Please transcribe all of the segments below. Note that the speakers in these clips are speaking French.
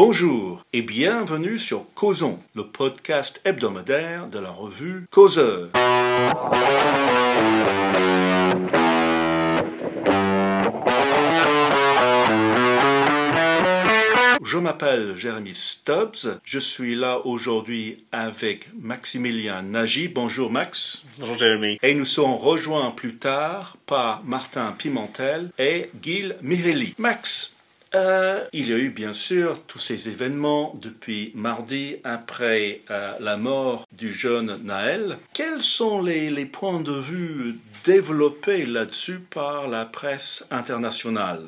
Bonjour et bienvenue sur Causons, le podcast hebdomadaire de la revue Causeur. Je m'appelle Jérémy Stubbs. Je suis là aujourd'hui avec Maximilien Nagy. Bonjour Max. Bonjour Jérémy. Et nous serons rejoints plus tard par Martin Pimentel et Gil Mirelli. Max, euh, il y a eu bien sûr tous ces événements depuis mardi après euh, la mort du jeune Naël. Quels sont les, points de vue développés là-dessus par la presse internationale?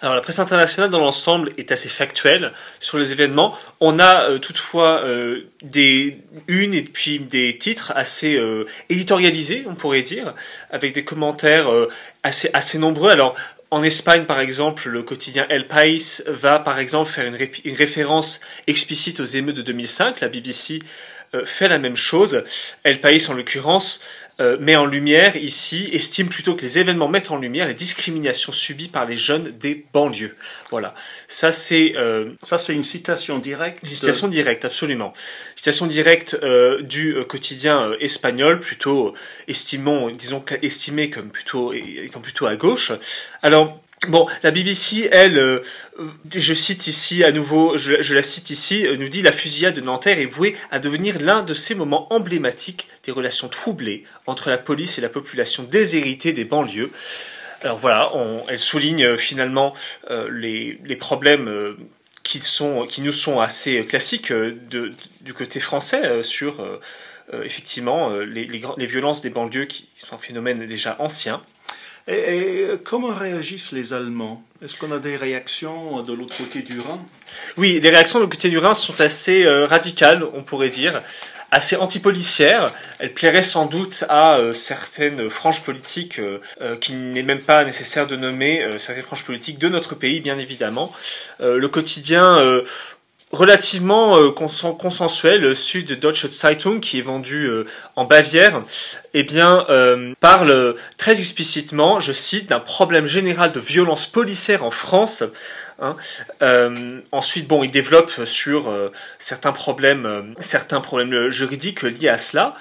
Alors la presse internationale dans l'ensemble est assez factuelle sur les événements. On a euh, toutefois des une et puis des titres assez éditorialisés, on pourrait dire, avec des commentaires assez assez nombreux. Alors en Espagne, par exemple, le quotidien El País va, par exemple, faire une, référence explicite aux émeutes de 2005. La BBC fait la même chose. El País, en l'occurrence, euh, met en lumière ici, estime plutôt que les événements mettent en lumière les discriminations subies par les jeunes des banlieues. Voilà. Ça c'est euh, ça c'est une citation directe. Une citation directe, absolument. Citation directe euh, du quotidien espagnol, plutôt estimons, disons estimé comme plutôt étant plutôt à gauche. Alors Bon, la BBC, elle, euh, je cite ici à nouveau, je, la cite ici, euh, nous dit la fusillade de Nanterre est vouée à devenir l'un de ces moments emblématiques des relations troublées entre la police et la population déshéritée des banlieues. Alors voilà, elle souligne euh, finalement les, problèmes qui, sont, qui nous sont assez classiques du côté français sur effectivement les, les violences des banlieues qui sont un phénomène déjà ancien. Et, comment réagissent les Allemands? Est-ce qu'on a des réactions de l'autre côté du Rhin? Oui, les réactions de l'autre côté du Rhin sont assez euh, radicales, on pourrait dire, assez antipolicières. Elles plairaient sans doute à euh, certaines franges politiques euh, qu'il n'est même pas nécessaire de nommer, certaines franges politiques de notre pays, bien évidemment. le quotidien relativement euh, consensuel, Sud Deutsche Zeitung, qui est vendu euh, en Bavière, eh bien, euh, parle très explicitement, je cite, d'un problème général de violence policière en France. Hein. ensuite, bon, il développe sur certains problèmes, certains problèmes juridiques liés à cela.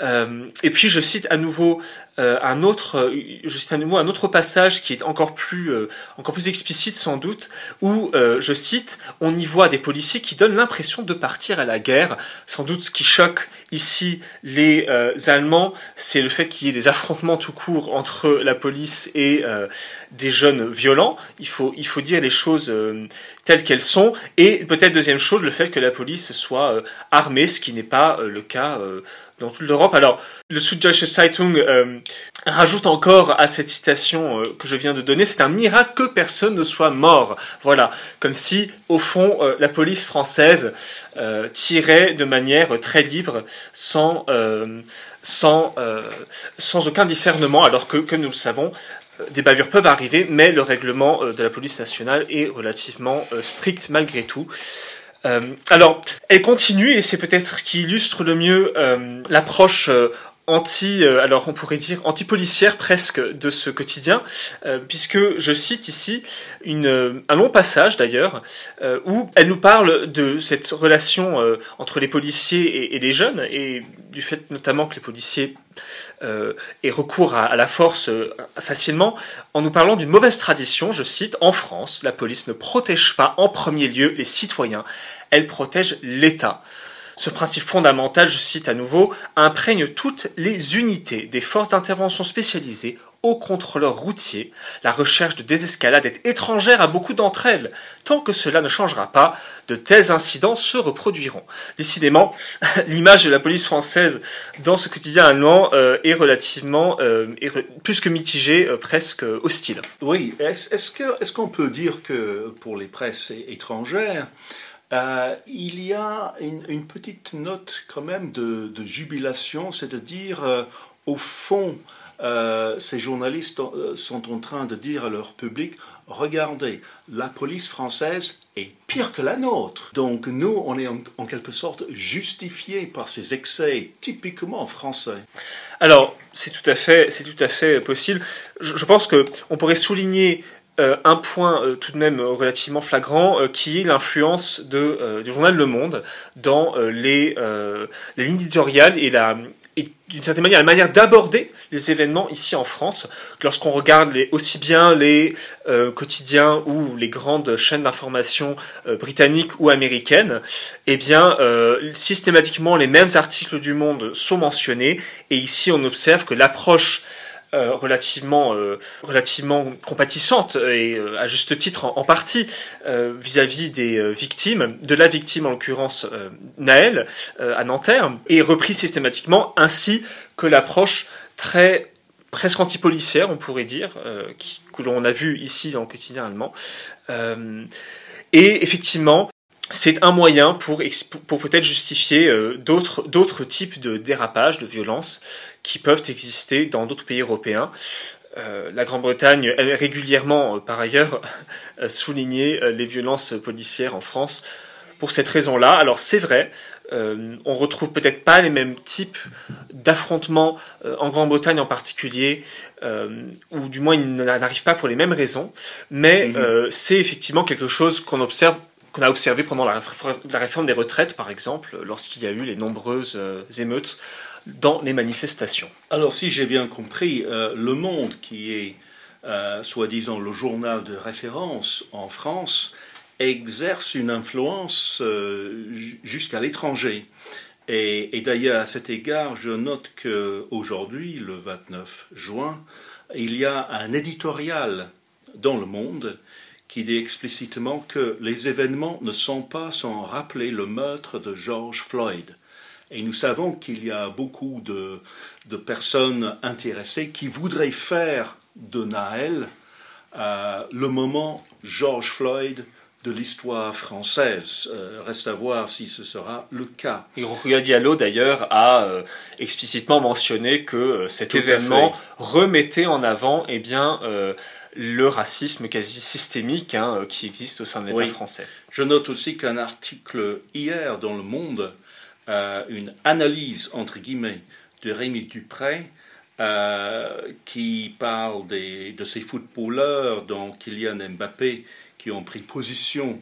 Et puis, je cite à nouveau euh, un autre, euh, juste un, un autre passage qui est encore plus, euh, encore plus explicite sans doute, où, je cite, on y voit des policiers qui donnent l'impression de partir à la guerre. Sans doute ce qui choque ici les Allemands, c'est le fait qu'il y ait des affrontements tout court entre la police et des jeunes violents. Il faut, il faut dire les choses telles qu'elles sont. Et peut-être deuxième chose, le fait que la police soit armée, ce qui n'est pas le cas dans toute l'Europe. Alors, le Süddeutsche Zeitung euh, rajoute encore à cette citation euh, que je viens de donner, c'est un miracle que personne ne soit mort. Voilà, comme si, au fond, euh, la police française tirait de manière très libre, sans, sans, sans aucun discernement, alors que, comme nous le savons, des bavures peuvent arriver, mais le règlement de la police nationale est relativement strict malgré tout. Euh, alors, elle continue, et c'est peut-être ce qui illustre le mieux euh, l'approche euh, anti, alors on pourrait dire anti-policière presque de ce quotidien, puisque je cite ici une, un long passage d'ailleurs, où elle nous parle de cette relation entre les policiers et, les jeunes, et du fait notamment que les policiers aient recours à, à la force facilement, en nous parlant d'une mauvaise tradition, je cite, en France, la police ne protège pas en premier lieu les citoyens, elle protège l'État. Ce principe fondamental, je cite à nouveau, imprègne toutes les unités des forces d'intervention spécialisées aux contrôleurs routiers. La recherche de désescalade est étrangère à beaucoup d'entre elles. Tant que cela ne changera pas, de tels incidents se reproduiront. Décidément, l'image de la police française dans ce quotidien allemand euh, est relativement euh, plus que mitigée, euh, presque hostile. Oui, est-ce qu'on peut dire que pour les presses étrangères, euh, il y a une, petite note quand même de, jubilation, c'est-à-dire, euh, au fond, euh, ces journalistes sont en train de dire à leur public, regardez, la police française est pire que la nôtre. Donc nous, on est en, quelque sorte justifiés par ces excès typiquement français. Alors, c'est tout à fait, tout à fait possible. Je, je pense que on pourrait souligner un point tout de même relativement flagrant, qui est l'influence du journal Le Monde dans les, lignes éditoriales et d'une certaine manière la manière d'aborder les événements ici en France. Lorsqu'on regarde aussi bien les euh, quotidiens ou les grandes chaînes d'information euh, britanniques ou américaines, eh bien euh, systématiquement les mêmes articles du Monde sont mentionnés et ici on observe que l'approche euh, relativement, euh, relativement compatissante et euh, à juste titre en, partie vis-à-vis des victimes, de la victime en l'occurrence Naël à Nanterre, est repris systématiquement ainsi que l'approche très presque antipolicière, on pourrait dire, qui, que l'on a vu ici dans le quotidien allemand. et effectivement, c'est un moyen pour, pour peut-être justifier d'autres, d'autres types de dérapages, de violences qui peuvent exister dans d'autres pays européens. Euh, la Grande-Bretagne a régulièrement, euh, par ailleurs, souligné euh, les violences policières en France pour cette raison-là. Alors c'est vrai, on retrouve peut-être pas les mêmes types d'affrontements en Grande-Bretagne en particulier, ou du moins ils n'arrivent pas pour les mêmes raisons, mais mhm. c'est effectivement quelque chose qu'on observe qu'on a observé pendant la, la, réforme des retraites, par exemple, lorsqu'il y a eu les nombreuses émeutes dans les manifestations. Alors si j'ai bien compris, euh, Le Monde, qui est euh, soi-disant le journal de référence en France, exerce une influence euh, jusqu'à l'étranger. Et, et d'ailleurs, à cet égard, je note qu'aujourd'hui, le 29 juin, il y a un éditorial dans Le Monde qui dit explicitement que les événements ne sont pas sans rappeler le meurtre de George Floyd. Et nous savons qu'il y a beaucoup de, de, personnes intéressées qui voudraient faire de Naël euh, le moment George Floyd de l'histoire française. Euh, reste à voir si ce sera le cas. Et Rokhaya Diallo, d'ailleurs, a euh, explicitement mentionné que cet événement remettait en avant eh bien, le racisme quasi systémique hein, qui existe au sein de l'État français. Je note aussi qu'un article hier dans Le Monde euh, une analyse, entre guillemets, de Rémi Dupré, euh, qui parle de ces footballeurs, dont Kylian Mbappé, qui ont pris position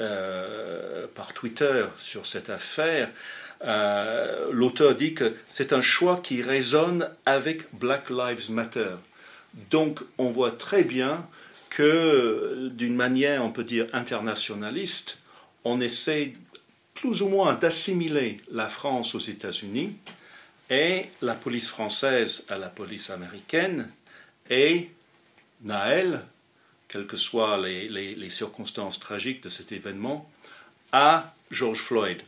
euh, par Twitter sur cette affaire. L'auteur dit que c'est un choix qui résonne avec Black Lives Matter. Donc on voit très bien que d'une manière, on peut dire, internationaliste, on essaie plus ou moins d'assimiler la France aux États-Unis et la police française à la police américaine et Naël, quelles que soient les, circonstances tragiques de cet événement, à George Floyd.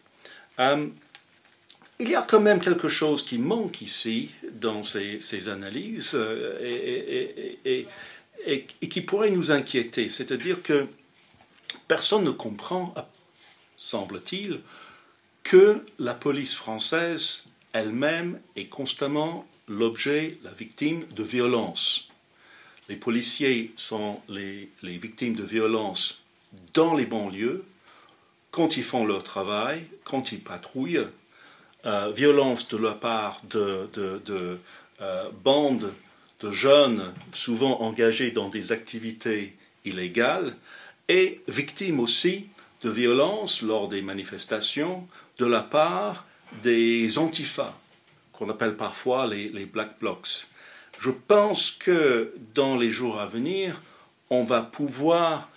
Euh, il y a quand même quelque chose qui manque ici dans ces, analyses euh, et, et, qui pourrait nous inquiéter, c'est-à-dire que personne ne comprend semble-t-il, que la police française elle-même est constamment l'objet, la victime de violences. Les policiers sont les, victimes de violences dans les banlieues, quand ils font leur travail, quand ils patrouillent, euh, violence de la part de, euh, bandes de jeunes souvent engagés dans des activités illégales, et victimes aussi de violence lors des manifestations de la part des antifas, qu'on appelle parfois les, Black Blocs. Je pense que dans les jours à venir, on va pouvoir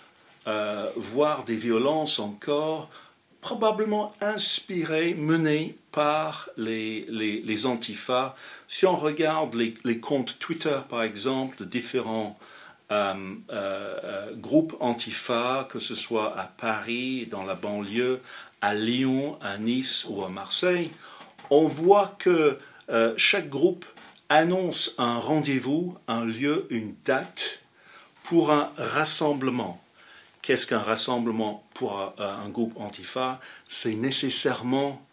euh, voir des violences encore probablement inspirées, menées par les, les, antifas. Si on regarde les, les, comptes Twitter, par exemple, de différents euh, euh, groupe antifa, que ce soit à Paris, dans la banlieue, à Lyon, à Nice ou à Marseille, on voit que euh, chaque groupe annonce un rendez-vous, un lieu, une date pour un rassemblement. Qu'est-ce qu'un rassemblement pour un, groupe antifa? C'est nécessairement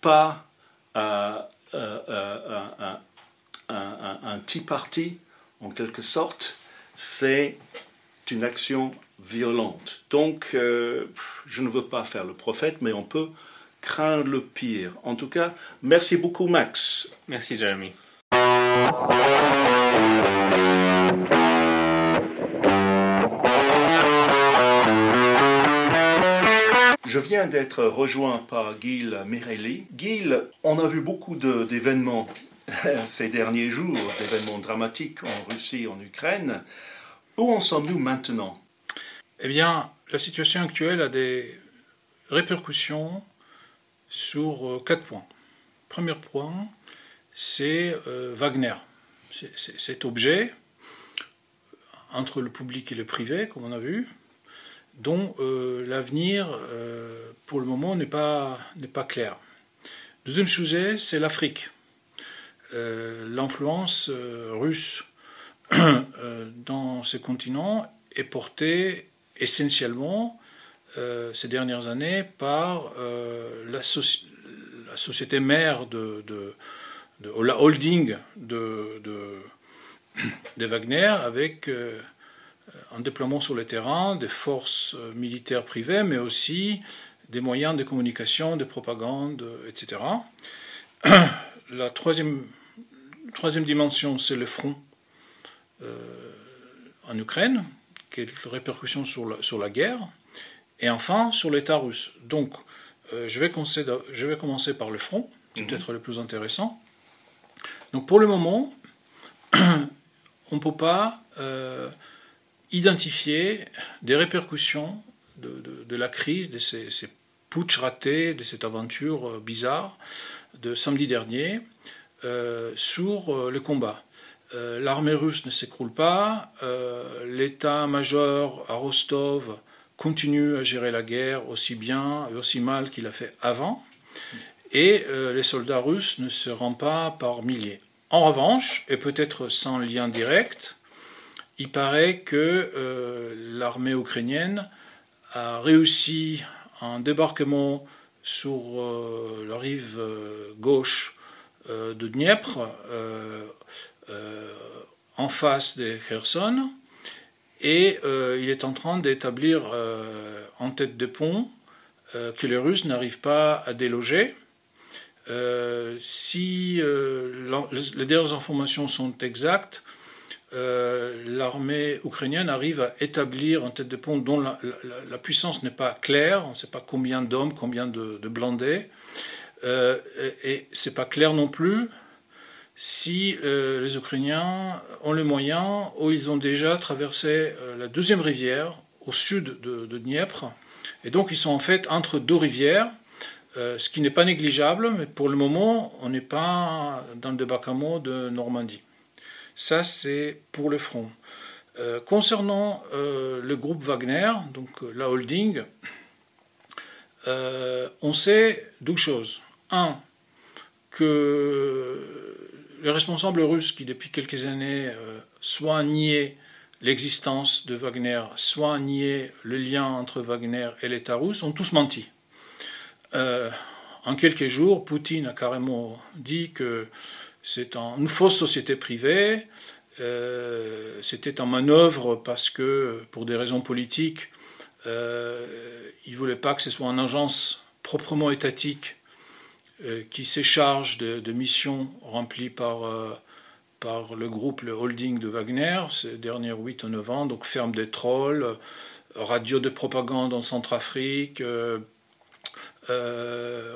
pas un, un, un tea party, en quelque sorte, c'est une action violente. Donc, euh, je ne veux pas faire le prophète, mais on peut craindre le pire. En tout cas, merci beaucoup, Max. Merci, Jeremy. Je viens d'être rejoint par Gilles Mirelli. Gilles, on a vu beaucoup d'événements ces derniers jours, d'événements dramatiques en Russie, en Ukraine. Où en sommes-nous maintenant? Eh bien, la situation actuelle a des répercussions sur euh, quatre points. Premier point, c'est euh, Wagner. Cet objet, entre le public et le privé, comme on a vu, dont euh, l'avenir, pour le moment, n'est pas clair. Deuxième sujet, c'est l'Afrique. L'influence russe dans ce continent est portée essentiellement ces dernières années par la, société mère de, la holding de, Wagner avec euh, un déploiement sur le terrain des forces militaires privées, mais aussi des moyens de communication, de propagande, etc. La troisième, troisième dimension, c'est le front euh, en Ukraine, quelles répercussions sur la, sur la guerre, et enfin sur l'État russe. Donc, euh, je, vais commencer, par le front, c'est mhm. peut-être le plus intéressant. Donc pour le moment, on ne peut pas euh, identifier des répercussions de, la crise, de ces, ces putsch ratés, de cette aventure bizarre de samedi dernier sur le combat. L'armée russe ne s'écroule pas, l'état-major à Rostov continue à gérer la guerre aussi bien et aussi mal qu'il a fait avant, et euh, les soldats russes ne se rendent pas par milliers. En revanche, et peut-être sans lien direct, il paraît que euh, l'armée ukrainienne a réussi un débarquement sur euh, la rive gauche de Dniepr, en face de Kherson, et euh, il est en train d'établir euh, en tête de pont euh, que les Russes n'arrivent pas à déloger. si les dernières informations sont exactes, l'armée ukrainienne arrive à établir en tête de pont dont la, puissance n'est pas claire, on ne sait pas combien d'hommes, combien de, de blindés, et c'est pas clair non plus si euh, les Ukrainiens ont les moyens, ou ils ont déjà traversé euh, la deuxième rivière au sud de, de, Dniepr, et donc ils sont en fait entre deux rivières, euh, ce qui n'est pas négligeable, mais pour le moment, on n'est pas dans le débarquement de Normandie. Ça, c'est pour le front. concernant le groupe Wagner, donc la holding, on sait deux choses. Un, que les responsables russes qui, depuis quelques années, euh, soit niaient l'existence de Wagner, soit niaient le lien entre Wagner et l'État russe, ont tous menti. Euh, en quelques jours, Poutine a carrément dit que c'est une fausse société privée, euh, c'était en manœuvre parce que, pour des raisons politiques, il ne voulait pas que ce soit une agence proprement étatique qui s'écharge de, missions remplies par, euh, par le groupe, le holding de Wagner, ces derniers 8 ou 9 ans, donc ferme des trolls, euh, radio de propagande en Centrafrique,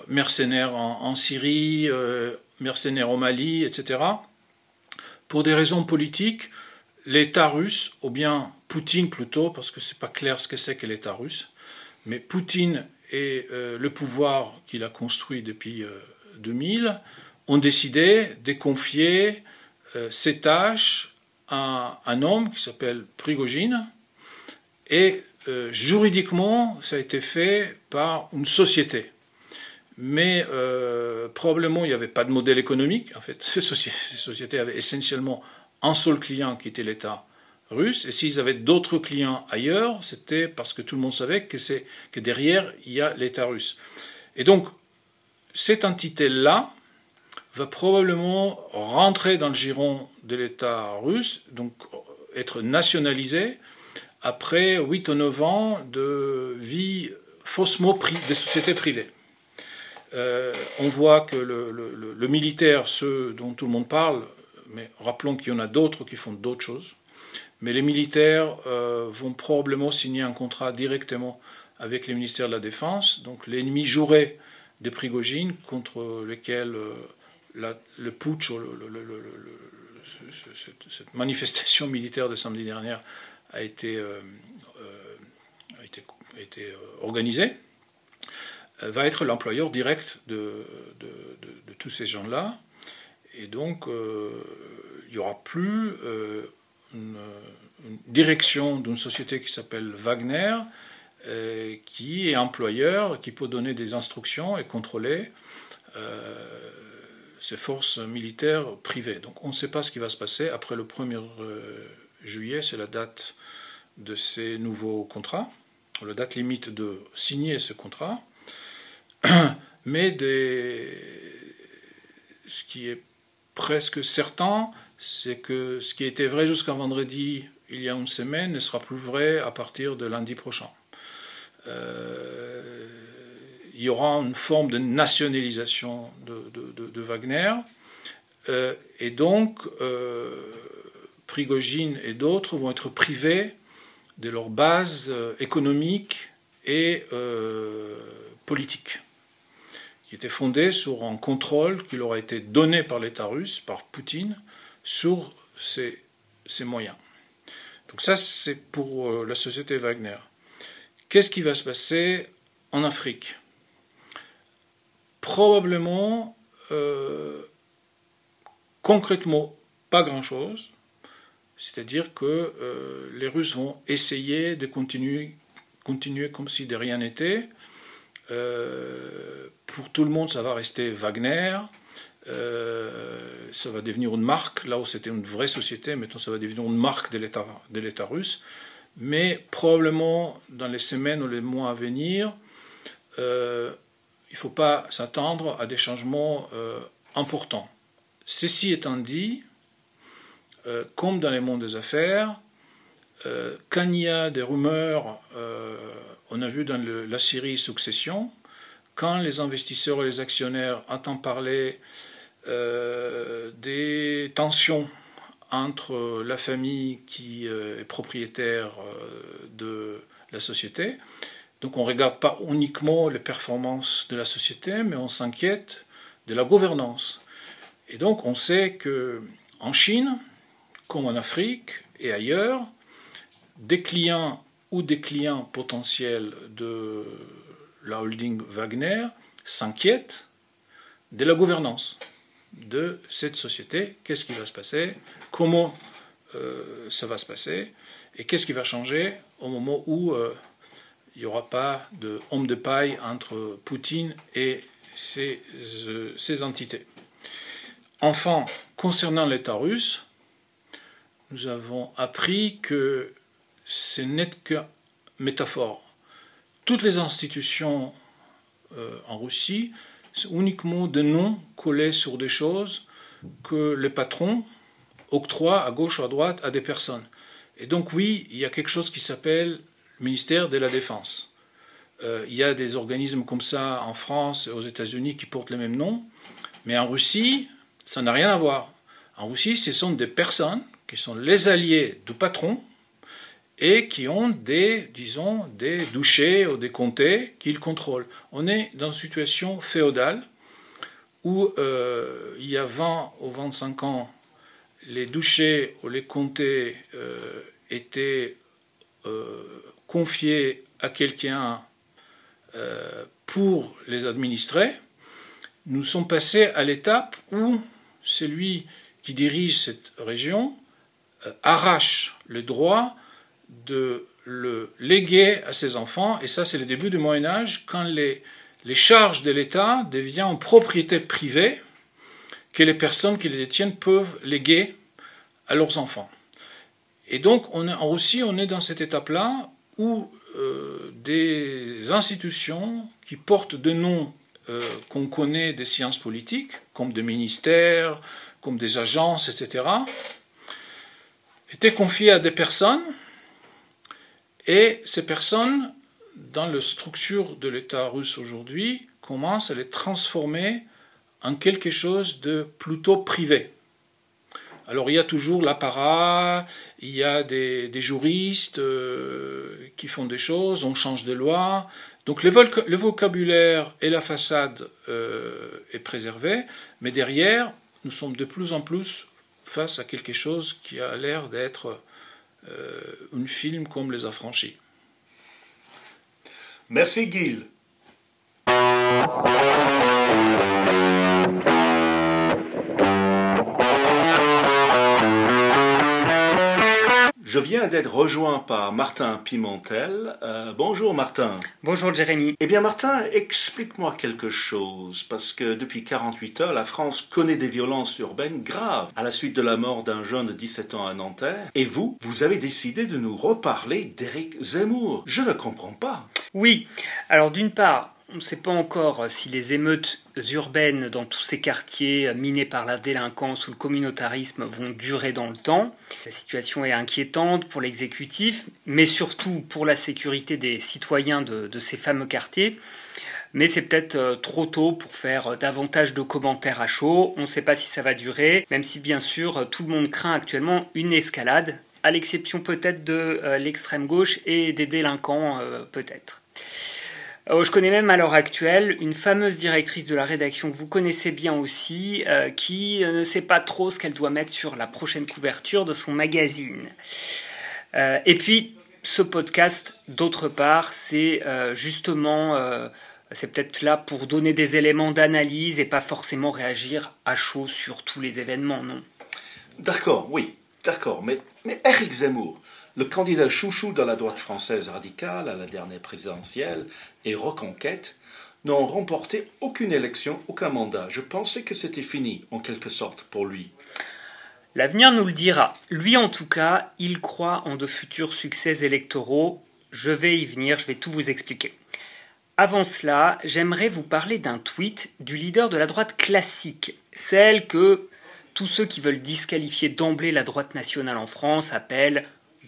mercenaires en, Syrie, mercenaires au Mali, etc. Pour des raisons politiques, l'État russe, ou bien Poutine plutôt, parce que c'est pas clair ce que c'est que l'État russe, mais Poutine et euh, le pouvoir qu'il a construit depuis 2000 euh, ont décidé de confier euh, ces tâches à un homme qui s'appelle Prigogine. Et juridiquement, ça a été fait par une société. Mais probablement, il n'y avait pas de modèle économique. En fait, ces sociétés avaient essentiellement un seul client qui était l'État Et s'ils avaient d'autres clients ailleurs, c'était parce que tout le monde savait que, c'est, que derrière, il y a l'État russe. Et donc, cette entité-là va probablement rentrer dans le giron de l'État russe, donc être nationalisée après 8 ou 9 ans de vie faussement des sociétés privées. Euh, on voit que le, militaire, ceux dont tout le monde parle, mais rappelons qu'il y en a d'autres qui font d'autres choses, mais les militaires euh, vont probablement signer un contrat directement avec les ministères de la Défense, donc l'ennemi juré de Prigogine contre lequel le putsch, cette, manifestation militaire de samedi dernier a été, été organisée, va être l'employeur direct de, de, tous ces gens-là. Et donc, il n'y aura plus une, direction d'une société qui s'appelle Wagner, euh, qui est employeur, qui peut donner des instructions et contrôler euh, ces forces militaires privées. Donc on ne sait pas ce qui va se passer après le 1er euh, juillet, c'est la date de ces nouveaux contrats, la date limite de signer ce contrat. Mais ce qui est presque certain, c'est que ce qui était vrai jusqu'à vendredi il y a une semaine ne sera plus vrai à partir de lundi prochain. Euh, il y aura une forme de nationalisation de, Wagner, euh, et donc euh, Prigogine et d'autres vont être privés de leur base économique et politique, qui était fondée sur un contrôle qui leur a été donné par l'État russe, par Poutine, sur ces, moyens. Donc ça, c'est pour euh, la société Wagner. Qu'est-ce qui va se passer en Afrique? Probablement, euh, concrètement, pas grand-chose. C'est-à-dire que euh, les Russes vont essayer de continuer, continuer comme si de rien n'était. pour tout le monde, ça va rester Wagner. Euh, ça va devenir une marque, là où c'était une vraie société, maintenant ça va devenir une marque de l'État russe. Mais probablement dans les semaines ou les mois à venir, euh, il ne faut pas s'attendre à des changements euh, importants. Ceci étant dit, comme dans les mondes des affaires, quand il y a des rumeurs, on a vu dans la série Succession, quand les investisseurs et les actionnaires entendent parler euh, des tensions entre la famille qui euh, est propriétaire euh, de la société. Donc on ne regarde pas uniquement les performances de la société, mais on s'inquiète de la gouvernance. Et donc on sait que en Chine, comme en Afrique et ailleurs, des clients ou des clients potentiels de la holding Wagner s'inquiètent de la gouvernance de cette société, qu'est-ce qui va se passer, comment euh, ça va se passer, et qu'est-ce qui va changer au moment où euh, il n'y aura pas de homme de paille entre Poutine et ces, euh, entités? Enfin, concernant l'État russe, nous avons appris que ce n'est que métaphore. Toutes les institutions en Russie c'est uniquement des noms collés sur des choses que les patrons octroient à gauche ou à droite à des personnes. Et donc oui, il y a quelque chose qui s'appelle le ministère de la Défense. Euh, il y a des organismes comme ça en France et aux États-Unis qui portent les mêmes noms, mais en Russie, ça n'a rien à voir. En Russie, ce sont des personnes qui sont les alliés du patron et qui ont des, disons, des douchés ou des comtés qu'ils contrôlent. On est dans une situation féodale où euh, il y a 20 ou 25 ans, les douchés ou les comtés euh, étaient euh, confiés à quelqu'un pour les administrer. Nous sommes passés à l'étape où celui qui dirige cette région arrache le droit de le léguer à ses enfants, et ça c'est le début du Moyen Âge, quand les, les charges de l'État deviennent propriété privée que les personnes qui les détiennent peuvent léguer à leurs enfants. Et donc en Russie, on est dans cette étape-là où euh, des institutions qui portent des noms euh, qu'on connaît des sciences politiques, comme des ministères, comme des agences, etc., étaient confiées à des personnes et ces personnes, dans la structure de l'État russe aujourd'hui, commencent à les transformer en quelque chose de plutôt privé. Alors il y a toujours l'apparat, il y a des, juristes euh, qui font des choses, on change des lois. Donc le, vocabulaire et la façade euh, est préservé, mais derrière, nous sommes de plus en plus face à quelque chose qui a l'air d'être un film comme Les Affranchis. Merci Gil. Je viens d'être rejoint par Martin Pimentel. Euh, bonjour Martin. Bonjour Jérémy. Eh bien Martin, explique-moi quelque chose, parce que depuis 48 heures, la France connaît des violences urbaines graves à la suite de la mort d'un jeune de 17 ans à Nanterre. Et vous, vous avez décidé de nous reparler d'Éric Zemmour. Je ne comprends pas. Oui, alors d'une part, on ne sait pas encore si les émeutes urbaines dans tous ces quartiers minés par la délinquance ou le communautarisme vont durer dans le temps. La situation est inquiétante pour l'exécutif, mais surtout pour la sécurité des citoyens de, ces fameux quartiers. Mais c'est peut-être euh, trop tôt pour faire davantage de commentaires à chaud. On ne sait pas si ça va durer, même si bien sûr tout le monde craint actuellement une escalade, à l'exception peut-être de euh, l'extrême gauche et des délinquants euh, peut-être. Euh, je connais même à l'heure actuelle une fameuse directrice de la rédaction que vous connaissez bien aussi, euh, qui euh, ne sait pas trop ce qu'elle doit mettre sur la prochaine couverture de son magazine. et puis, ce podcast, d'autre part, c'est justement, c'est peut-être là pour donner des éléments d'analyse et pas forcément réagir à chaud sur tous les événements, non? D'accord, oui, d'accord. Mais, mais Eric Zemmour, le candidat chouchou de la droite française radicale à la dernière présidentielle et Reconquête n'ont remporté aucune élection, aucun mandat. Je pensais que c'était fini, en quelque sorte, pour lui. L'avenir nous le dira. Lui, en tout cas, il croit en de futurs succès électoraux. Je vais y venir, je vais tout vous expliquer. Avant cela, j'aimerais vous parler d'un tweet du leader de la droite classique, celle que tous ceux qui veulent disqualifier d'emblée la droite nationale en France appellent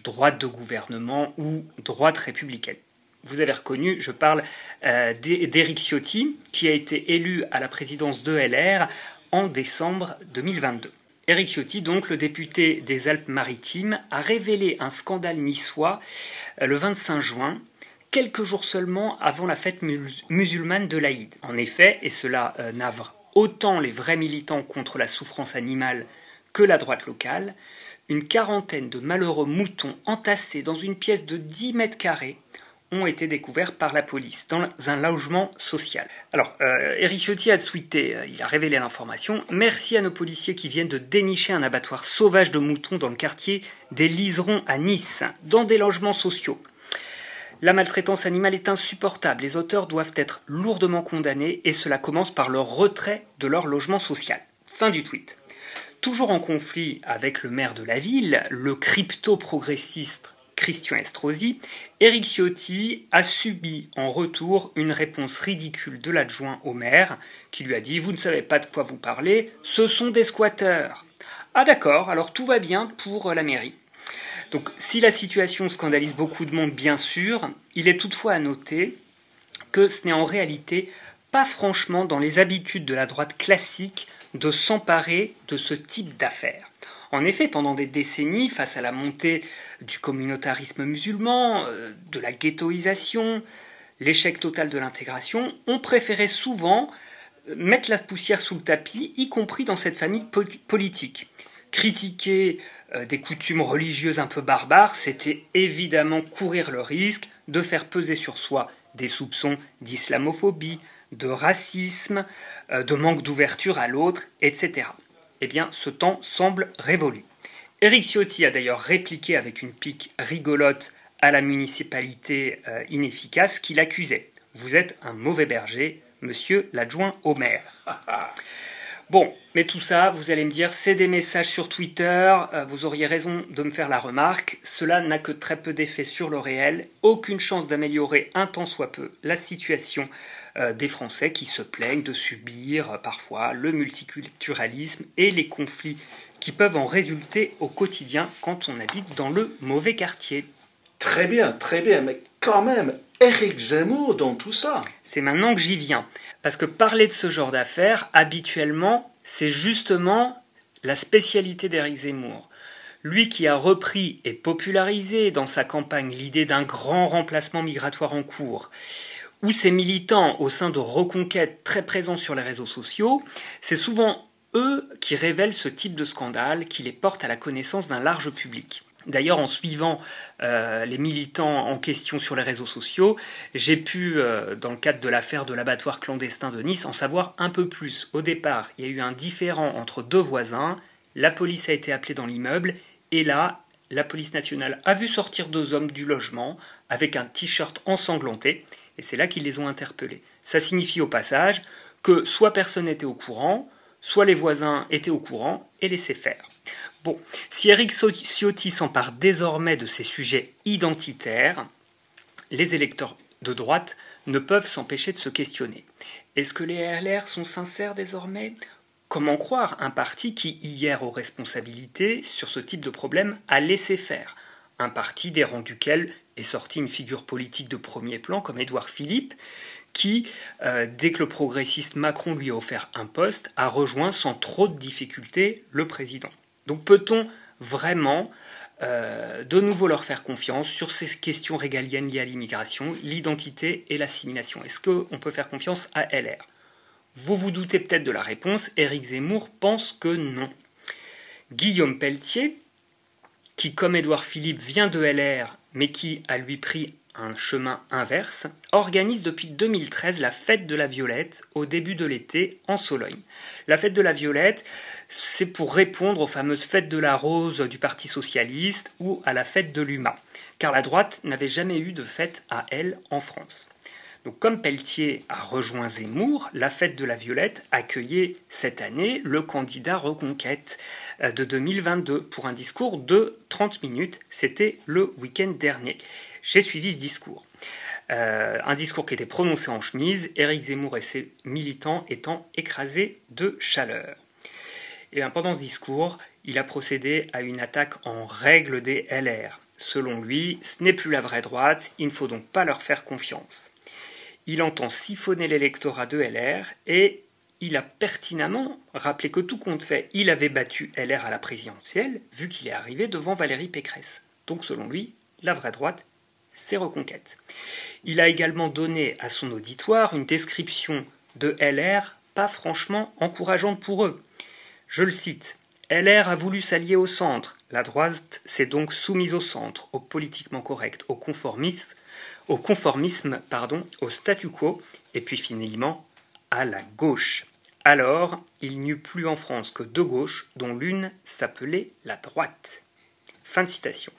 droite de gouvernement ou droite républicaine. Vous avez reconnu, je parle euh, d'Éric Ciotti, qui a été élu à la présidence de LR en décembre 2022. Éric Ciotti, donc le député des Alpes-Maritimes, a révélé un scandale niçois euh, le 25 juin, quelques jours seulement avant la fête musulmane de l'Aïd. En effet, et cela euh, navre autant les vrais militants contre la souffrance animale que la droite locale, une quarantaine de malheureux moutons entassés dans une pièce de 10 mètres carrés ont été découverts par la police dans un logement social. Alors, euh, Eric Ciotti a tweeté, euh, il a révélé l'information. Merci à nos policiers qui viennent de dénicher un abattoir sauvage de moutons dans le quartier des Liserons à Nice, dans des logements sociaux. La maltraitance animale est insupportable. Les auteurs doivent être lourdement condamnés et cela commence par leur retrait de leur logement social. Fin du tweet. Toujours en conflit avec le maire de la ville, le crypto-progressiste Christian Estrosi, Eric Ciotti a subi en retour une réponse ridicule de l'adjoint au maire qui lui a dit Vous ne savez pas de quoi vous parlez, ce sont des squatteurs. Ah d'accord, alors tout va bien pour la mairie. Donc si la situation scandalise beaucoup de monde, bien sûr, il est toutefois à noter que ce n'est en réalité pas franchement dans les habitudes de la droite classique de s'emparer de ce type d'affaires. En effet, pendant des décennies, face à la montée du communautarisme musulman, euh, de la ghettoisation, l'échec total de l'intégration, on préférait souvent euh, mettre la poussière sous le tapis, y compris dans cette famille politique. Critiquer euh, des coutumes religieuses un peu barbares, c'était évidemment courir le risque de faire peser sur soi des soupçons d'islamophobie, de racisme, de manque d'ouverture à l'autre, etc. Eh bien, ce temps semble révolu. Éric Ciotti a d'ailleurs répliqué avec une pique rigolote à la municipalité euh, inefficace qui l'accusait. Vous êtes un mauvais berger, monsieur l'adjoint au maire. bon, mais tout ça, vous allez me dire, c'est des messages sur Twitter, euh, vous auriez raison de me faire la remarque, cela n'a que très peu d'effet sur le réel, aucune chance d'améliorer un tant soit peu la situation euh, des Français qui se plaignent de subir parfois le multiculturalisme et les conflits qui peuvent en résulter au quotidien quand on habite dans le mauvais quartier. Très bien, très bien, mais quand même, Eric Zemmour dans tout ça. C'est maintenant que j'y viens. Parce que parler de ce genre d'affaires, habituellement, c'est justement la spécialité d'Éric Zemmour. Lui qui a repris et popularisé dans sa campagne l'idée d'un grand remplacement migratoire en cours, ou ses militants au sein de Reconquête très présents sur les réseaux sociaux, c'est souvent eux qui révèlent ce type de scandale, qui les portent à la connaissance d'un large public. D'ailleurs, en suivant euh, les militants en question sur les réseaux sociaux, j'ai pu, euh, dans le cadre de l'affaire de l'abattoir clandestin de Nice, en savoir un peu plus. Au départ, il y a eu un différend entre deux voisins, la police a été appelée dans l'immeuble, et là, la police nationale a vu sortir deux hommes du logement avec un t-shirt ensanglanté, et c'est là qu'ils les ont interpellés. Ça signifie au passage que soit personne n'était au courant, soit les voisins étaient au courant et laissaient faire. Bon, si Eric Ciotti s'empare désormais de ces sujets identitaires, les électeurs de droite ne peuvent s'empêcher de se questionner. Est-ce que les LR sont sincères désormais? Comment croire un parti qui, hier aux responsabilités sur ce type de problème, a laissé faire? Un parti des rangs duquel est sortie une figure politique de premier plan comme Édouard Philippe, qui, euh, dès que le progressiste Macron lui a offert un poste, a rejoint sans trop de difficultés le président. Donc peut-on vraiment euh, de nouveau leur faire confiance sur ces questions régaliennes liées à l'immigration, l'identité et l'assimilation? Est-ce qu'on peut faire confiance à LR vous vous doutez peut-être de la réponse, Éric Zemmour pense que non. Guillaume Pelletier, qui comme Édouard Philippe vient de LR, mais qui a lui pris un chemin inverse, organise depuis 2013 la fête de la Violette au début de l'été en Sologne. La fête de la Violette, c'est pour répondre aux fameuses fêtes de la Rose du Parti Socialiste ou à la fête de l'UMA, car la droite n'avait jamais eu de fête à elle en France comme Pelletier a rejoint Zemmour, la fête de la Violette accueillait cette année le candidat Reconquête de 2022 pour un discours de 30 minutes. C'était le week-end dernier. J'ai suivi ce discours. Euh, un discours qui était prononcé en chemise, Éric Zemmour et ses militants étant écrasés de chaleur. Et pendant ce discours, il a procédé à une attaque en règle des LR. Selon lui, ce n'est plus la vraie droite, il ne faut donc pas leur faire confiance il entend siphonner l'électorat de LR et il a pertinemment rappelé que tout compte fait, il avait battu LR à la présidentielle, vu qu'il est arrivé devant Valérie Pécresse. Donc selon lui, la vraie droite, c'est reconquête. Il a également donné à son auditoire une description de LR pas franchement encourageante pour eux. Je le cite. LR a voulu s'allier au centre. La droite s'est donc soumise au centre, au politiquement correct, au conformisme, au au statu quo, et puis finalement à la gauche. Alors, il n'y eut plus en France que deux gauches, dont l'une s'appelait la droite. Fin de citation.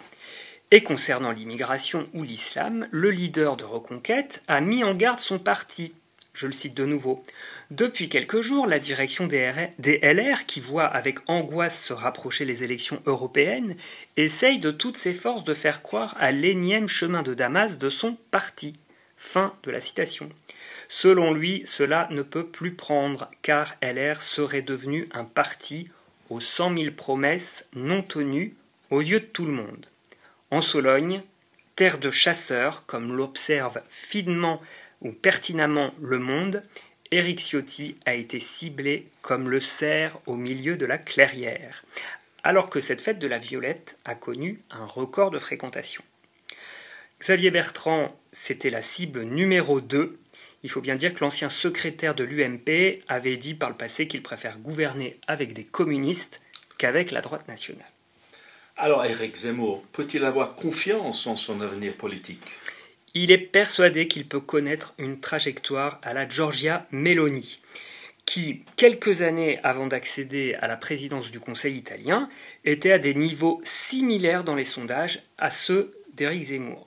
Et concernant l'immigration ou l'islam, le leader de Reconquête a mis en garde son parti je le cite de nouveau. Depuis quelques jours, la direction des, LR, qui voit avec angoisse se rapprocher les élections européennes, essaye de toutes ses forces de faire croire à l'énième chemin de Damas de son parti. Fin de la citation. Selon lui, cela ne peut plus prendre, car LR serait devenu un parti aux cent mille promesses non tenues aux yeux de tout le monde. En Sologne, terre de chasseurs, comme l'observe finement ou pertinemment Le Monde, Éric Ciotti a été ciblé comme le cerf au milieu de la clairière, alors que cette fête de la Violette a connu un record de fréquentation. Xavier Bertrand, c'était la cible numéro 2. Il faut bien dire que l'ancien secrétaire de l'UMP avait dit par le passé qu'il préfère gouverner avec des communistes qu'avec la droite nationale. Alors Éric Zemmour peut-il avoir confiance en son avenir politique? Il est persuadé qu'il peut connaître une trajectoire à la Giorgia Meloni, qui, quelques années avant d'accéder à la présidence du Conseil italien, était à des niveaux similaires dans les sondages à ceux d'Éric Zemmour.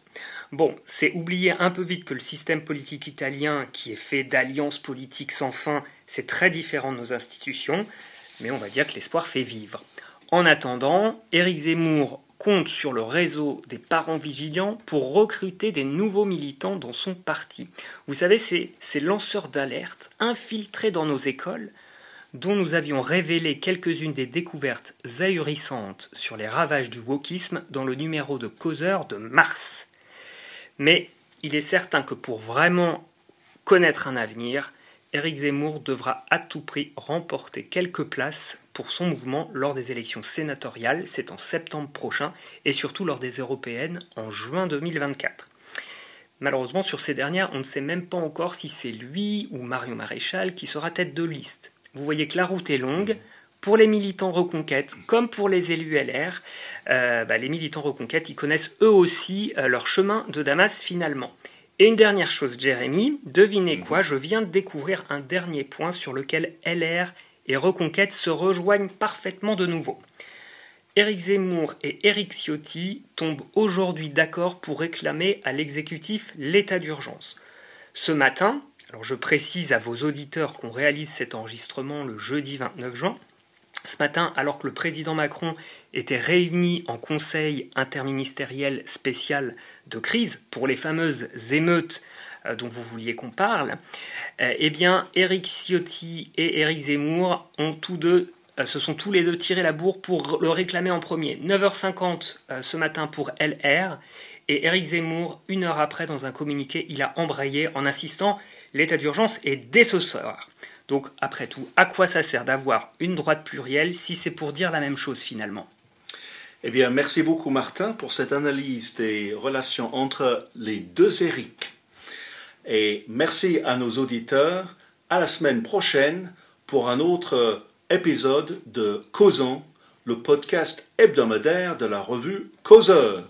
Bon, c'est oublier un peu vite que le système politique italien, qui est fait d'alliances politiques sans fin, c'est très différent de nos institutions, mais on va dire que l'espoir fait vivre. En attendant, Éric Zemmour compte sur le réseau des parents vigilants pour recruter des nouveaux militants dans son parti. Vous savez, c'est ces lanceurs d'alerte infiltrés dans nos écoles dont nous avions révélé quelques-unes des découvertes ahurissantes sur les ravages du wokisme dans le numéro de Causeur de mars. Mais il est certain que pour vraiment connaître un avenir, Éric Zemmour devra à tout prix remporter quelques places pour son mouvement lors des élections sénatoriales, c'est en septembre prochain, et surtout lors des européennes en juin 2024. Malheureusement, sur ces dernières, on ne sait même pas encore si c'est lui ou Marion Maréchal qui sera tête de liste. Vous voyez que la route est longue. Pour les militants Reconquête, comme pour les élus LR, euh, bah, les militants Reconquête, ils connaissent eux aussi euh, leur chemin de Damas finalement. Et une dernière chose, Jérémy, devinez quoi, je viens de découvrir un dernier point sur lequel LR et Reconquête se rejoignent parfaitement de nouveau. Éric Zemmour et Éric Ciotti tombent aujourd'hui d'accord pour réclamer à l'exécutif l'état d'urgence. Ce matin, alors je précise à vos auditeurs qu'on réalise cet enregistrement le jeudi 29 juin, ce matin, alors que le président Macron était réuni en conseil interministériel spécial de crise pour les fameuses émeutes euh, dont vous vouliez qu'on parle, euh, eh bien, Éric Ciotti et Éric Zemmour ont tous deux euh, se sont tous les deux tirés la bourre pour le réclamer en premier. 9h50 ce matin pour LR et Éric Zemmour, une heure après, dans un communiqué, il a embrayé en insistant l'état d'urgence est dès ce soir. Donc, après tout, à quoi ça sert d'avoir une droite plurielle si c'est pour dire la même chose finalement? Eh bien, merci beaucoup Martin pour cette analyse des relations entre les deux Éric. Et merci à nos auditeurs. À la semaine prochaine pour un autre épisode de Causons, le podcast hebdomadaire de la revue Causeur.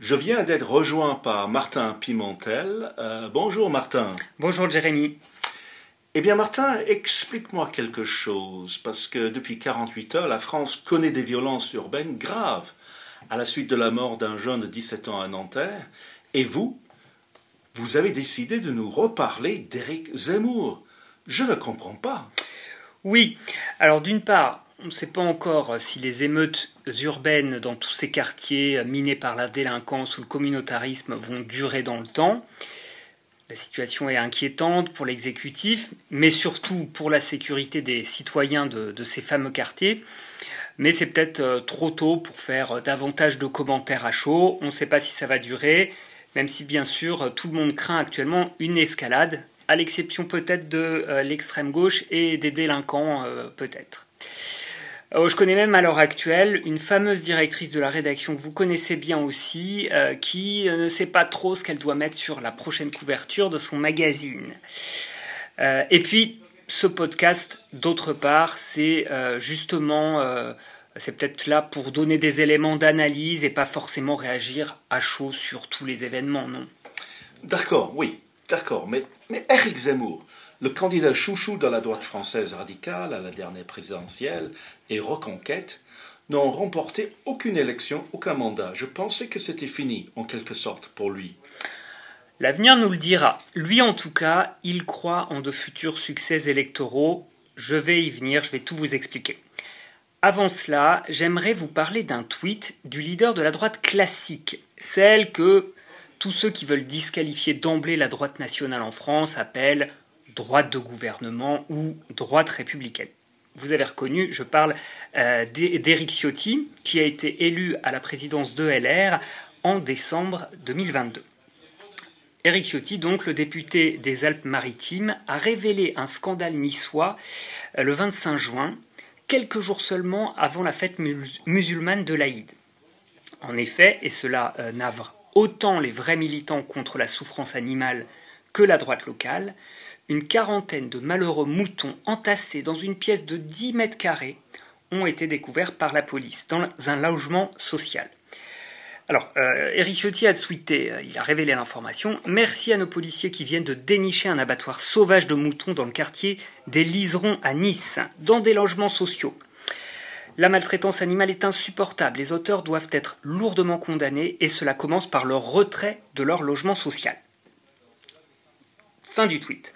Je viens d'être rejoint par Martin Pimentel. Euh, bonjour Martin. Bonjour Jérémy. Eh bien Martin, explique-moi quelque chose, parce que depuis 48 heures, la France connaît des violences urbaines graves à la suite de la mort d'un jeune de 17 ans à Nanterre, et vous, vous avez décidé de nous reparler d'Éric Zemmour. Je ne comprends pas. Oui, alors d'une part, on ne sait pas encore si les émeutes urbaines dans tous ces quartiers minés par la délinquance ou le communautarisme vont durer dans le temps. La situation est inquiétante pour l'exécutif, mais surtout pour la sécurité des citoyens de, ces fameux quartiers. Mais c'est peut-être euh, trop tôt pour faire davantage de commentaires à chaud. On ne sait pas si ça va durer, même si bien sûr tout le monde craint actuellement une escalade à l'exception peut-être de euh, l'extrême gauche et des délinquants euh, peut-être. Euh, je connais même à l'heure actuelle une fameuse directrice de la rédaction que vous connaissez bien aussi, qui ne sait pas trop ce qu'elle doit mettre sur la prochaine couverture de son magazine. et puis, ce podcast, d'autre part, c'est justement, c'est peut-être là pour donner des éléments d'analyse et pas forcément réagir à chaud sur tous les événements, non? D'accord, oui. D'accord, mais, mais Eric Zemmour, le candidat chouchou de la droite française radicale à la dernière présidentielle et Reconquête, n'ont remporté aucune élection, aucun mandat. Je pensais que c'était fini, en quelque sorte, pour lui. L'avenir nous le dira. Lui, en tout cas, il croit en de futurs succès électoraux. Je vais y venir, je vais tout vous expliquer. Avant cela, j'aimerais vous parler d'un tweet du leader de la droite classique, celle que tous ceux qui veulent disqualifier d'emblée la droite nationale en France appellent droite de gouvernement ou droite républicaine. Vous avez reconnu, je parle euh, d'Éric Ciotti, qui a été élu à la présidence de LR en décembre 2022. Éric Ciotti, donc le député des Alpes-Maritimes, a révélé un scandale niçois euh, le 25 juin, quelques jours seulement avant la fête musulmane de l'Aïd. En effet, et cela euh, navre autant les vrais militants contre la souffrance animale que la droite locale, une quarantaine de malheureux moutons entassés dans une pièce de 10 mètres carrés ont été découverts par la police dans un logement social. Alors, euh, Eric Ciotti a tweeté, euh, il a révélé l'information. Merci à nos policiers qui viennent de dénicher un abattoir sauvage de moutons dans le quartier des Liserons à Nice, dans des logements sociaux. La maltraitance animale est insupportable. Les auteurs doivent être lourdement condamnés et cela commence par leur retrait de leur logement social. Fin du tweet.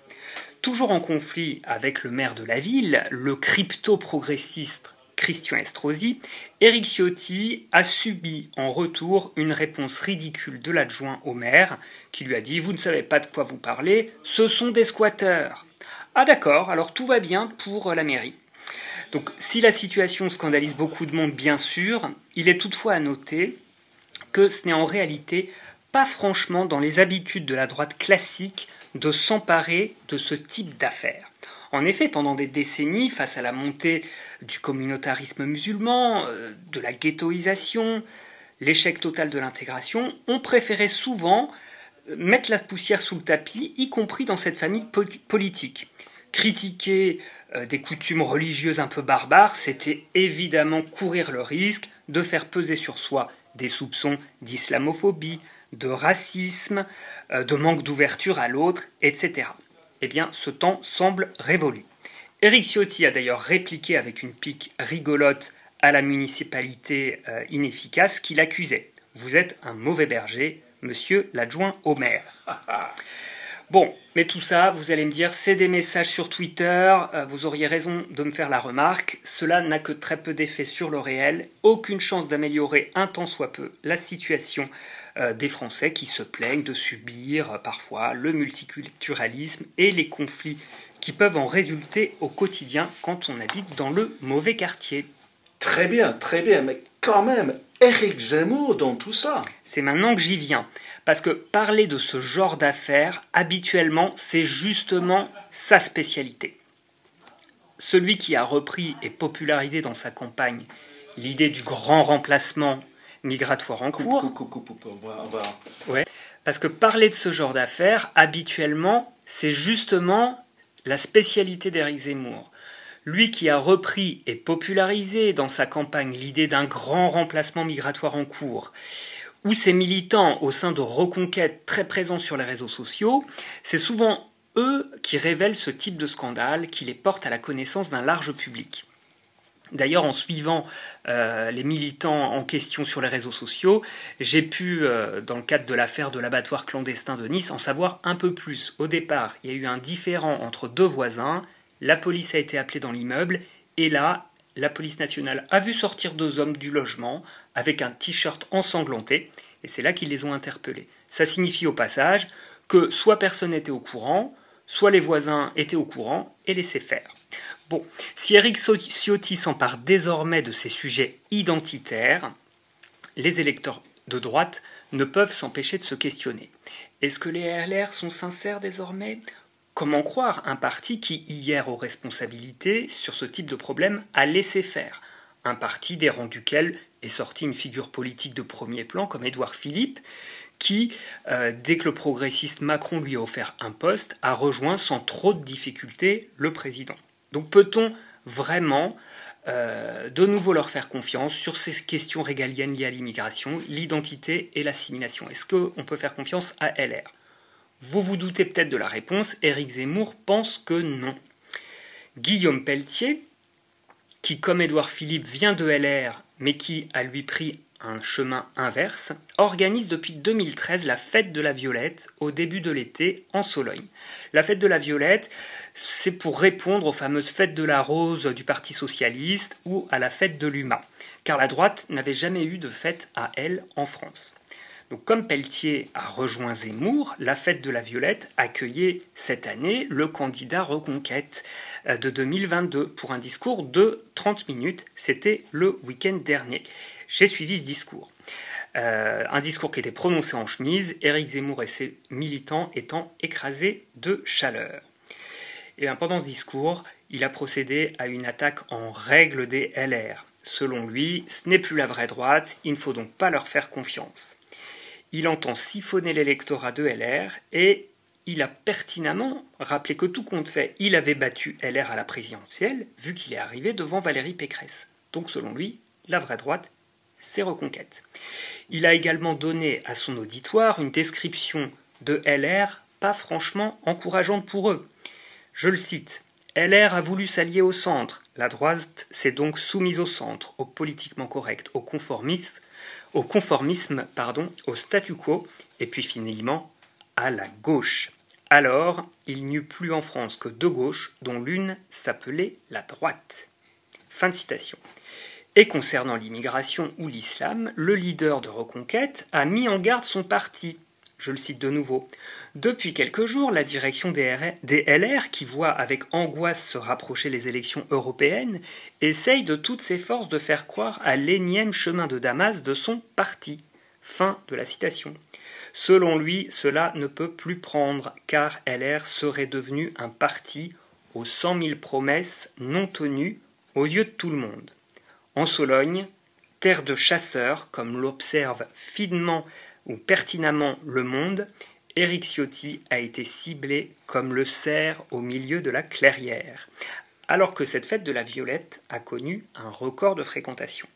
Toujours en conflit avec le maire de la ville, le crypto-progressiste Christian Estrosi, Eric Ciotti a subi en retour une réponse ridicule de l'adjoint au maire qui lui a dit Vous ne savez pas de quoi vous parlez, ce sont des squatteurs. Ah d'accord, alors tout va bien pour la mairie. Donc si la situation scandalise beaucoup de monde, bien sûr, il est toutefois à noter que ce n'est en réalité pas franchement dans les habitudes de la droite classique de s'emparer de ce type d'affaires. En effet, pendant des décennies, face à la montée du communautarisme musulman, euh, de la ghettoisation, l'échec total de l'intégration, on préférait souvent euh, mettre la poussière sous le tapis, y compris dans cette famille politique. Critiquer euh, des coutumes religieuses un peu barbares, c'était évidemment courir le risque de faire peser sur soi des soupçons d'islamophobie, de racisme, euh, de manque d'ouverture à l'autre, etc. Eh bien, ce temps semble révolu. Éric Ciotti a d'ailleurs répliqué avec une pique rigolote à la municipalité euh, inefficace qui l'accusait. Vous êtes un mauvais berger, monsieur l'adjoint au maire. Bon, mais tout ça, vous allez me dire, c'est des messages sur Twitter, euh, vous auriez raison de me faire la remarque, cela n'a que très peu d'effet sur le réel, aucune chance d'améliorer un tant soit peu la situation des Français qui se plaignent de subir euh, parfois le multiculturalisme et les conflits qui peuvent en résulter au quotidien quand on habite dans le mauvais quartier. Très bien, très bien, mais quand même, Eric Zemmour dans tout ça. C'est maintenant que j'y viens. Parce que parler de ce genre d'affaires, habituellement, c'est justement sa spécialité. Celui qui a repris et popularisé dans sa campagne l'idée du grand remplacement migratoire en cours. Ouais. Parce que parler de ce genre d'affaires, habituellement, c'est justement la spécialité d'Éric Zemmour. Lui qui a repris et popularisé dans sa campagne l'idée d'un grand remplacement migratoire en cours, ou ces militants au sein de Reconquête très présents sur les réseaux sociaux, c'est souvent eux qui révèlent ce type de scandale, qui les portent à la connaissance d'un large public. D'ailleurs, en suivant euh, les militants en question sur les réseaux sociaux, j'ai pu, euh, dans le cadre de l'affaire de l'abattoir clandestin de Nice, en savoir un peu plus. Au départ, il y a eu un différend entre deux voisins, la police a été appelée dans l'immeuble, et là, la police nationale a vu sortir deux hommes du logement avec un t-shirt ensanglanté, et c'est là qu'ils les ont interpellés. Ça signifie au passage que soit personne n'était au courant, soit les voisins étaient au courant et laissaient faire. Bon, si Eric Ciotti s'empare désormais de ces sujets identitaires, les électeurs de droite ne peuvent s'empêcher de se questionner. Est-ce que les LR sont sincères désormais? Comment croire un parti qui, hier aux responsabilités sur ce type de problème, a laissé faire? Un parti des rangs duquel est sortie une figure politique de premier plan comme Édouard Philippe, qui, euh, dès que le progressiste Macron lui a offert un poste, a rejoint sans trop de difficultés le président. Donc peut-on vraiment euh, de nouveau leur faire confiance sur ces questions régaliennes liées à l'immigration, l'identité et l'assimilation? Est-ce qu'on peut faire confiance à LR Vous vous doutez peut-être de la réponse, Éric Zemmour pense que non. Guillaume Pelletier, qui comme Édouard Philippe vient de LR, mais qui a lui pris un chemin inverse, organise depuis 2013 la fête de la Violette au début de l'été en Sologne. La fête de la Violette, c'est pour répondre aux fameuses fêtes de la Rose du Parti Socialiste ou à la fête de l'UMA, car la droite n'avait jamais eu de fête à elle en France. Donc, comme Pelletier a rejoint Zemmour, la fête de la Violette accueillait cette année le candidat Reconquête euh, de 2022 pour un discours de 30 minutes. C'était le week-end dernier j'ai suivi ce discours. Euh, un discours qui était prononcé en chemise, Éric Zemmour et ses militants étant écrasés de chaleur. Et pendant ce discours, il a procédé à une attaque en règle des LR. Selon lui, ce n'est plus la vraie droite, il ne faut donc pas leur faire confiance. Il entend siphonner l'électorat de LR et il a pertinemment rappelé que tout compte fait, il avait battu LR à la présidentielle, vu qu'il est arrivé devant Valérie Pécresse. Donc selon lui, la vraie droite, ses reconquêtes. Il a également donné à son auditoire une description de LR pas franchement encourageante pour eux. Je le cite. LR a voulu s'allier au centre. La droite s'est donc soumise au centre, au politiquement correct, au conformisme, au conformisme, pardon, au statu quo, et puis finalement à la gauche. Alors, il n'y eut plus en France que deux gauches, dont l'une s'appelait la droite. Fin de citation. Et concernant l'immigration ou l'islam, le leader de Reconquête a mis en garde son parti. Je le cite de nouveau. Depuis quelques jours, la direction des, LR, qui voit avec angoisse se rapprocher les élections européennes, essaye de toutes ses forces de faire croire à l'énième chemin de Damas de son parti. Fin de la citation. Selon lui, cela ne peut plus prendre, car LR serait devenu un parti aux cent mille promesses non tenues aux yeux de tout le monde. En Sologne, terre de chasseurs, comme l'observe finement ou pertinemment le monde, Éric Ciotti a été ciblé comme le cerf au milieu de la clairière, alors que cette fête de la Violette a connu un record de fréquentation.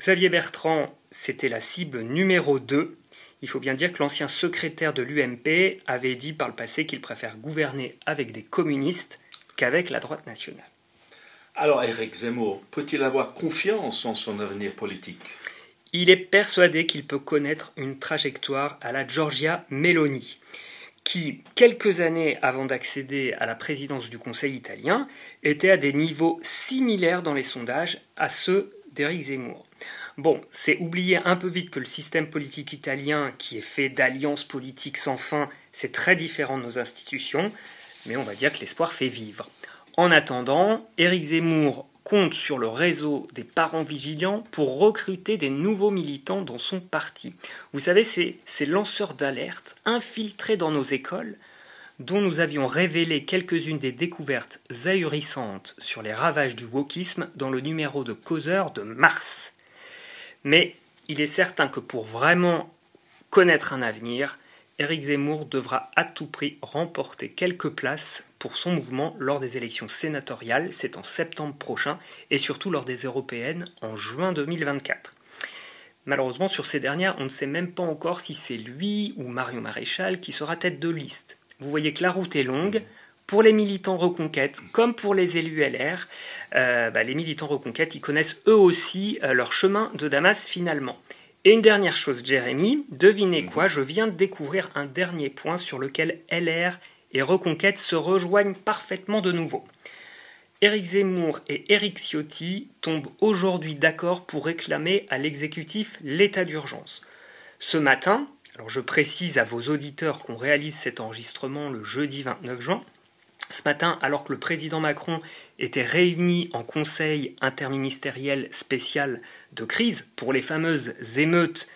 Xavier Bertrand, c'était la cible numéro 2. Il faut bien dire que l'ancien secrétaire de l'UMP avait dit par le passé qu'il préfère gouverner avec des communistes qu'avec la droite nationale. Alors Eric Zemmour peut-il avoir confiance en son avenir politique? Il est persuadé qu'il peut connaître une trajectoire à la Giorgia Meloni, qui, quelques années avant d'accéder à la présidence du Conseil italien, était à des niveaux similaires dans les sondages à ceux d'Eric Zemmour. Bon, c'est oublier un peu vite que le système politique italien, qui est fait d'alliances politiques sans fin, c'est très différent de nos institutions, mais on va dire que l'espoir fait vivre. En attendant, Éric Zemmour compte sur le réseau des parents vigilants pour recruter des nouveaux militants dans son parti. Vous savez, ces, ces lanceurs d'alerte infiltrés dans nos écoles, dont nous avions révélé quelques-unes des découvertes ahurissantes sur les ravages du wokisme dans le numéro de causeur de mars. Mais il est certain que pour vraiment connaître un avenir, Éric Zemmour devra à tout prix remporter quelques places pour son mouvement lors des élections sénatoriales, c'est en septembre prochain, et surtout lors des européennes en juin 2024. Malheureusement, sur ces dernières, on ne sait même pas encore si c'est lui ou Marion Maréchal qui sera tête de liste. Vous voyez que la route est longue. Pour les militants Reconquête, comme pour les élus LR, euh, bah, les militants Reconquête, ils connaissent eux aussi euh, leur chemin de Damas finalement. Et une dernière chose, Jérémy, devinez quoi, je viens de découvrir un dernier point sur lequel LR et Reconquête se rejoignent parfaitement de nouveau. Éric Zemmour et Éric Ciotti tombent aujourd'hui d'accord pour réclamer à l'exécutif l'état d'urgence. Ce matin, alors je précise à vos auditeurs qu'on réalise cet enregistrement le jeudi 29 juin, ce matin, alors que le président Macron était réuni en conseil interministériel spécial de crise pour les fameuses émeutes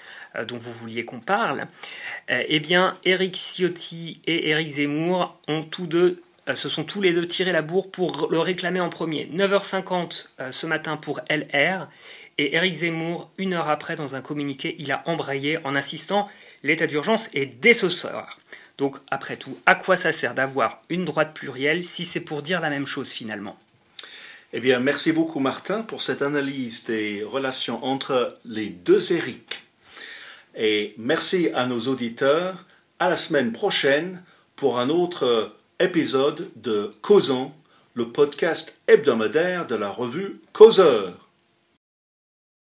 dont vous vouliez qu'on parle, euh, eh bien, Éric Ciotti et Éric Zemmour ont tous deux euh, se sont tous les deux tirés la bourre pour le réclamer en premier. 9h50 ce matin pour LR et Éric Zemmour, une heure après, dans un communiqué, il a embrayé en insistant l'état d'urgence est soir. Donc, après tout, à quoi ça sert d'avoir une droite plurielle si c'est pour dire la même chose finalement? Eh bien, merci beaucoup Martin pour cette analyse des relations entre les deux Éric. Et merci à nos auditeurs. À la semaine prochaine pour un autre épisode de Causons, le podcast hebdomadaire de la revue Causeur.